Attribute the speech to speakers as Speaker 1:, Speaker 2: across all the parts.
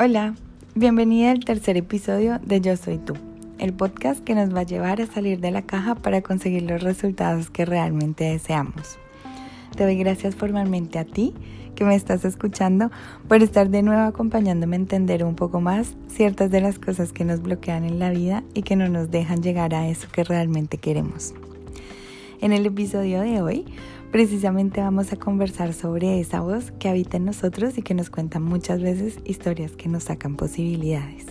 Speaker 1: Hola, bienvenida al tercer episodio de Yo Soy Tú, el podcast que nos va a llevar a salir de la caja para conseguir los resultados que realmente deseamos. Te doy gracias formalmente a ti que me estás escuchando por estar de nuevo acompañándome a entender un poco más ciertas de las cosas que nos bloquean en la vida y que no nos dejan llegar a eso que realmente queremos. En el episodio de hoy Precisamente vamos a conversar sobre esa voz que habita en nosotros y que nos cuenta muchas veces historias que nos sacan posibilidades.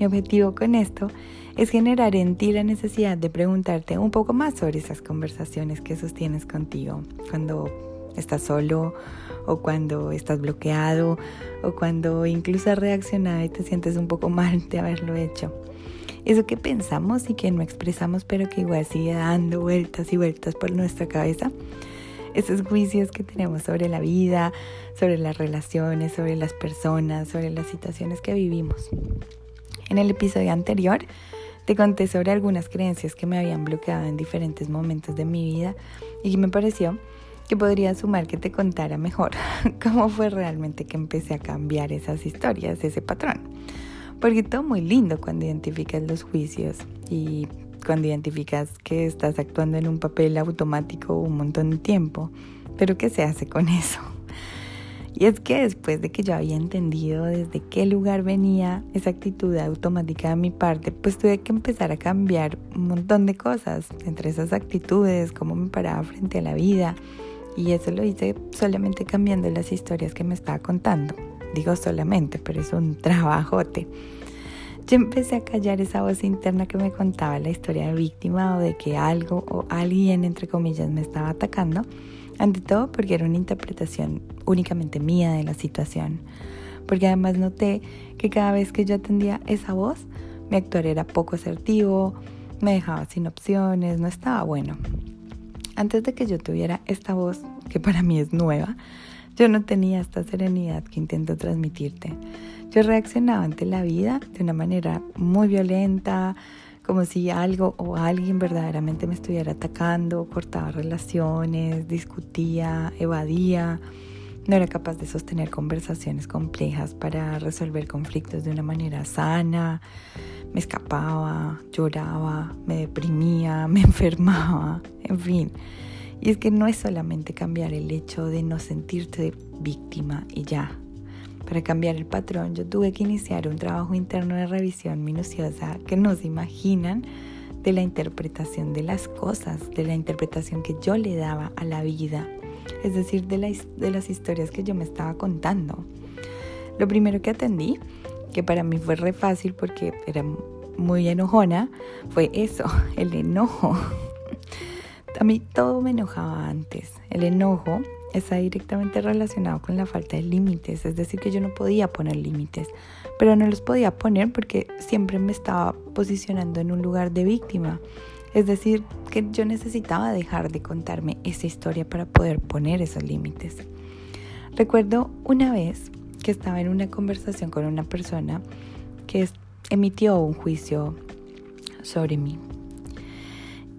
Speaker 1: Mi objetivo con esto es generar en ti la necesidad de preguntarte un poco más sobre esas conversaciones que sostienes contigo cuando estás solo o cuando estás bloqueado o cuando incluso has reaccionado y te sientes un poco mal de haberlo hecho. Eso que pensamos y que no expresamos pero que igual sigue dando vueltas y vueltas por nuestra cabeza esos juicios que tenemos sobre la vida, sobre las relaciones, sobre las personas, sobre las situaciones que vivimos. En el episodio anterior te conté sobre algunas creencias que me habían bloqueado en diferentes momentos de mi vida y que me pareció que podría sumar que te contara mejor cómo fue realmente que empecé a cambiar esas historias, ese patrón. Porque todo muy lindo cuando identificas los juicios y cuando identificas que estás actuando en un papel automático un montón de tiempo. Pero ¿qué se hace con eso? Y es que después de que yo había entendido desde qué lugar venía esa actitud automática de mi parte, pues tuve que empezar a cambiar un montón de cosas, entre esas actitudes, cómo me paraba frente a la vida. Y eso lo hice solamente cambiando las historias que me estaba contando. Digo solamente, pero es un trabajote yo empecé a callar esa voz interna que me contaba la historia de víctima o de que algo o alguien, entre comillas, me estaba atacando. Ante todo porque era una interpretación únicamente mía de la situación. Porque además noté que cada vez que yo atendía esa voz, mi actuar era poco asertivo, me dejaba sin opciones, no estaba bueno. Antes de que yo tuviera esta voz, que para mí es nueva, yo no tenía esta serenidad que intento transmitirte. Yo reaccionaba ante la vida de una manera muy violenta, como si algo o alguien verdaderamente me estuviera atacando, cortaba relaciones, discutía, evadía. No era capaz de sostener conversaciones complejas para resolver conflictos de una manera sana. Me escapaba, lloraba, me deprimía, me enfermaba, en fin. Y es que no es solamente cambiar el hecho de no sentirte víctima y ya, para cambiar el patrón, yo tuve que iniciar un trabajo interno de revisión minuciosa que no se imaginan de la interpretación de las cosas, de la interpretación que yo le daba a la vida, es decir, de, de las historias que yo me estaba contando. Lo primero que atendí, que para mí fue re fácil porque era muy enojona, fue eso, el enojo. A mí todo me enojaba antes. El enojo está directamente relacionado con la falta de límites, es decir, que yo no podía poner límites, pero no los podía poner porque siempre me estaba posicionando en un lugar de víctima. Es decir, que yo necesitaba dejar de contarme esa historia para poder poner esos límites. Recuerdo una vez que estaba en una conversación con una persona que emitió un juicio sobre mí.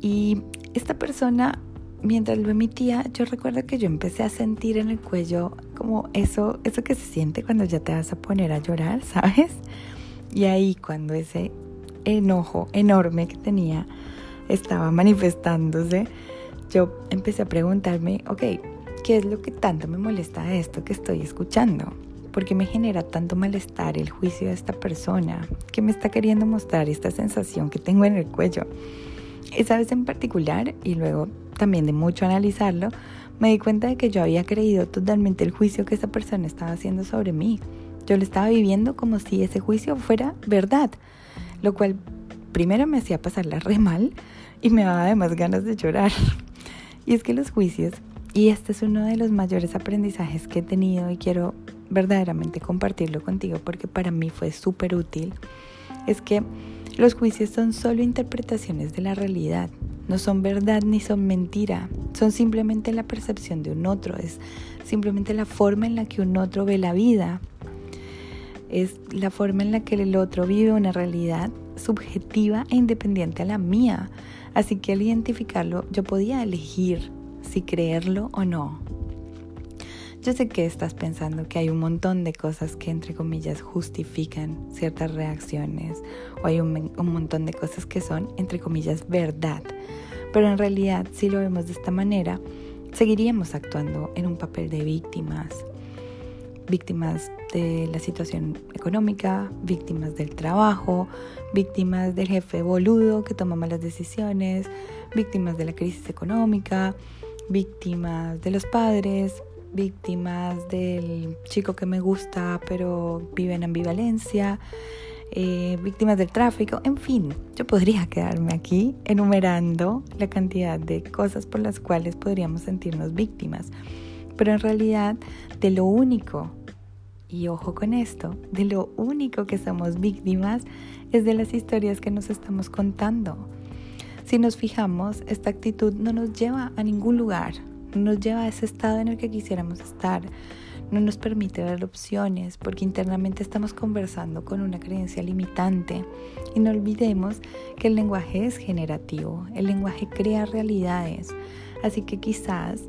Speaker 1: Y esta persona mientras lo emitía, yo recuerdo que yo empecé a sentir en el cuello como eso, eso que se siente cuando ya te vas a poner a llorar, ¿sabes? Y ahí cuando ese enojo enorme que tenía estaba manifestándose, yo empecé a preguntarme, ok, ¿qué es lo que tanto me molesta de esto que estoy escuchando? ¿Por qué me genera tanto malestar el juicio de esta persona? ¿Qué me está queriendo mostrar esta sensación que tengo en el cuello? Esa vez en particular, y luego también de mucho analizarlo, me di cuenta de que yo había creído totalmente el juicio que esa persona estaba haciendo sobre mí. Yo lo estaba viviendo como si ese juicio fuera verdad, lo cual primero me hacía pasarla re mal y me daba además ganas de llorar. Y es que los juicios, y este es uno de los mayores aprendizajes que he tenido y quiero verdaderamente compartirlo contigo porque para mí fue súper útil, es que los juicios son solo interpretaciones de la realidad, no son verdad ni son mentira, son simplemente la percepción de un otro, es simplemente la forma en la que un otro ve la vida, es la forma en la que el otro vive una realidad subjetiva e independiente a la mía. Así que al identificarlo yo podía elegir si creerlo o no. Yo sé que estás pensando que hay un montón de cosas que entre comillas justifican ciertas reacciones o hay un, un, montón de cosas que son entre comillas verdad. Pero en realidad si lo vemos de esta manera, seguiríamos actuando en un papel de víctimas. Víctimas de la situación económica, víctimas del trabajo, víctimas del jefe boludo que toma malas decisiones, víctimas de la crisis económica, víctimas de los padres, víctimas del chico que me gusta pero vive en ambivalencia, eh, víctimas del tráfico, en fin, yo podría quedarme aquí enumerando la cantidad de cosas por las cuales podríamos sentirnos víctimas, pero en realidad de lo único, y ojo con esto, de lo único que somos víctimas es de las historias que nos estamos contando. Si nos fijamos, esta actitud no nos lleva a ningún lugar, nos lleva a ese estado en el que quisiéramos estar, no nos permite ver opciones porque internamente estamos conversando con una creencia limitante. Y no olvidemos que el lenguaje es generativo, el lenguaje crea realidades, así que quizás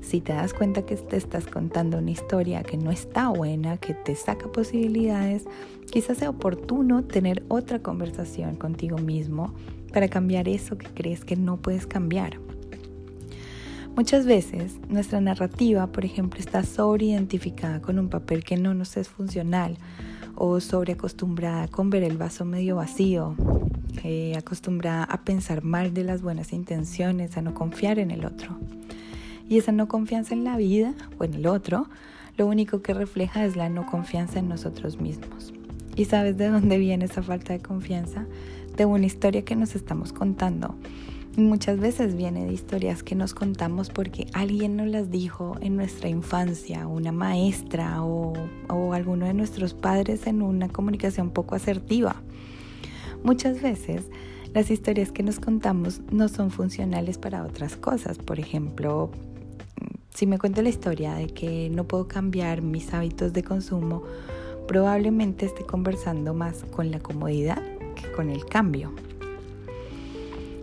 Speaker 1: si te das cuenta que te estás contando una historia que no está buena, que te saca posibilidades, quizás sea oportuno tener otra conversación contigo mismo para cambiar eso que crees que no puedes cambiar. Muchas veces nuestra narrativa, por ejemplo, está sobreidentificada con un papel que no nos es funcional o sobreacostumbrada con ver el vaso medio vacío, eh, acostumbrada a pensar mal de las buenas intenciones, a no confiar en el otro. Y esa no confianza en la vida o en el otro, lo único que refleja es la no confianza en nosotros mismos. ¿Y sabes de dónde viene esa falta de confianza? De una historia que nos estamos contando Muchas veces viene de historias que nos contamos porque alguien nos las dijo en nuestra infancia, una maestra o, o alguno de nuestros padres en una comunicación poco asertiva. Muchas veces las historias que nos contamos no son funcionales para otras cosas. Por ejemplo, si me cuento la historia de que no puedo cambiar mis hábitos de consumo, probablemente esté conversando más con la comodidad que con el cambio.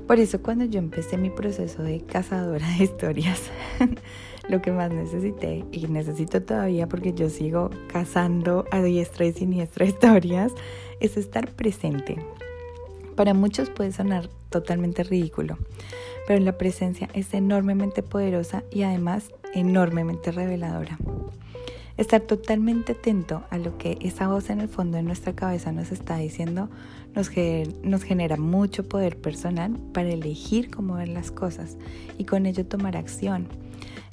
Speaker 1: Por eso cuando yo empecé mi proceso de cazadora de historias, lo que más necesité y necesito todavía porque yo sigo cazando a diestra y siniestra historias, es estar presente. Para muchos puede sonar totalmente ridículo, pero la presencia es enormemente poderosa y además enormemente reveladora. Estar totalmente atento a lo que esa voz en el fondo de nuestra cabeza nos está diciendo nos, nos genera mucho poder personal para elegir cómo ver las cosas y con ello tomar acción.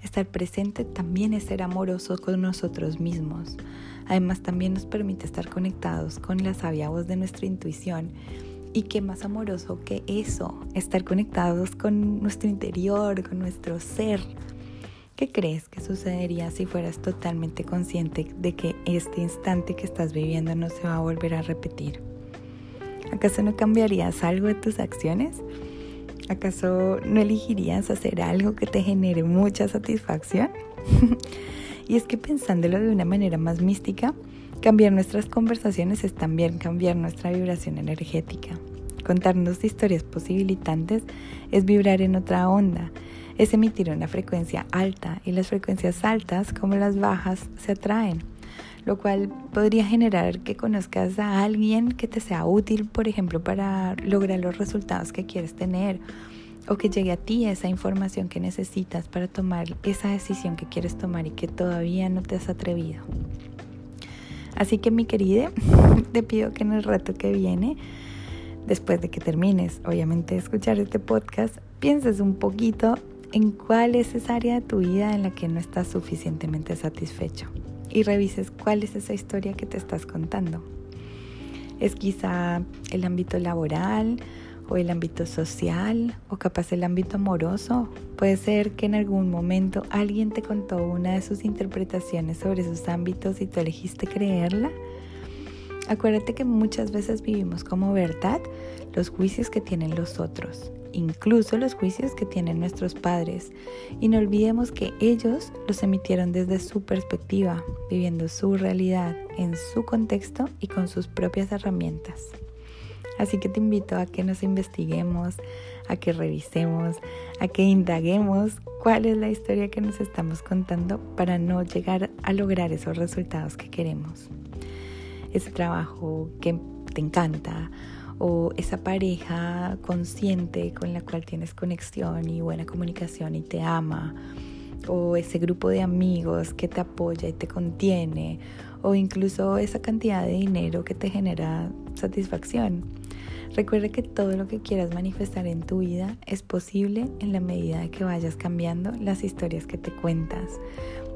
Speaker 1: Estar presente también es ser amoroso con nosotros mismos. Además también nos permite estar conectados con la sabia voz de nuestra intuición. Y qué más amoroso que eso, estar conectados con nuestro interior, con nuestro ser, ¿Qué crees que sucedería si fueras totalmente consciente de que este instante que estás viviendo no se va a volver a repetir? ¿Acaso no cambiarías algo de tus acciones? ¿Acaso no elegirías hacer algo que te genere mucha satisfacción? y es que pensándolo de una manera más mística, cambiar nuestras conversaciones es también cambiar nuestra vibración energética. Contarnos historias posibilitantes es vibrar en otra onda es emitir una frecuencia alta y las frecuencias altas como las bajas se atraen, lo cual podría generar que conozcas a alguien que te sea útil, por ejemplo, para lograr los resultados que quieres tener o que llegue a ti esa información que necesitas para tomar esa decisión que quieres tomar y que todavía no te has atrevido. Así que mi querida, te pido que en el rato que viene, después de que termines, obviamente, de escuchar este podcast, pienses un poquito en cuál es esa área de tu vida en la que no estás suficientemente satisfecho y revises cuál es esa historia que te estás contando. Es quizá el ámbito laboral o el ámbito social o capaz el ámbito amoroso. Puede ser que en algún momento alguien te contó una de sus interpretaciones sobre esos ámbitos y tú elegiste creerla. Acuérdate que muchas veces vivimos como verdad los juicios que tienen los otros incluso los juicios que tienen nuestros padres. Y no olvidemos que ellos los emitieron desde su perspectiva, viviendo su realidad en su contexto y con sus propias herramientas. Así que te invito a que nos investiguemos, a que revisemos, a que indaguemos cuál es la historia que nos estamos contando para no llegar a lograr esos resultados que queremos. Ese trabajo que te encanta o esa pareja consciente con la cual tienes conexión y buena comunicación y te ama o ese grupo de amigos que te apoya y te contiene o incluso esa cantidad de dinero que te genera satisfacción. Recuerda que todo lo que quieras manifestar en tu vida es posible en la medida que vayas cambiando las historias que te cuentas.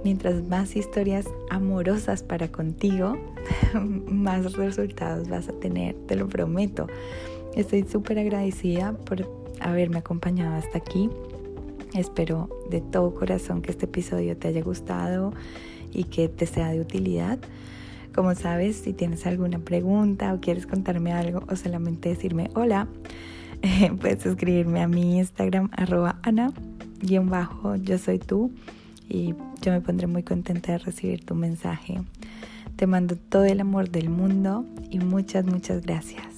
Speaker 1: Mientras más historias amorosas para contigo, más resultados vas a tener, te lo prometo. Estoy súper agradecida por haberme acompañado hasta aquí. Espero de todo corazón que este episodio te haya gustado y que te sea de utilidad. Como sabes, si tienes alguna pregunta o quieres contarme algo o solamente decirme hola, puedes escribirme a mi Instagram arroba ana bajo yo soy tú y yo me pondré muy contenta de recibir tu mensaje. Te mando todo el amor del mundo y muchas, muchas gracias.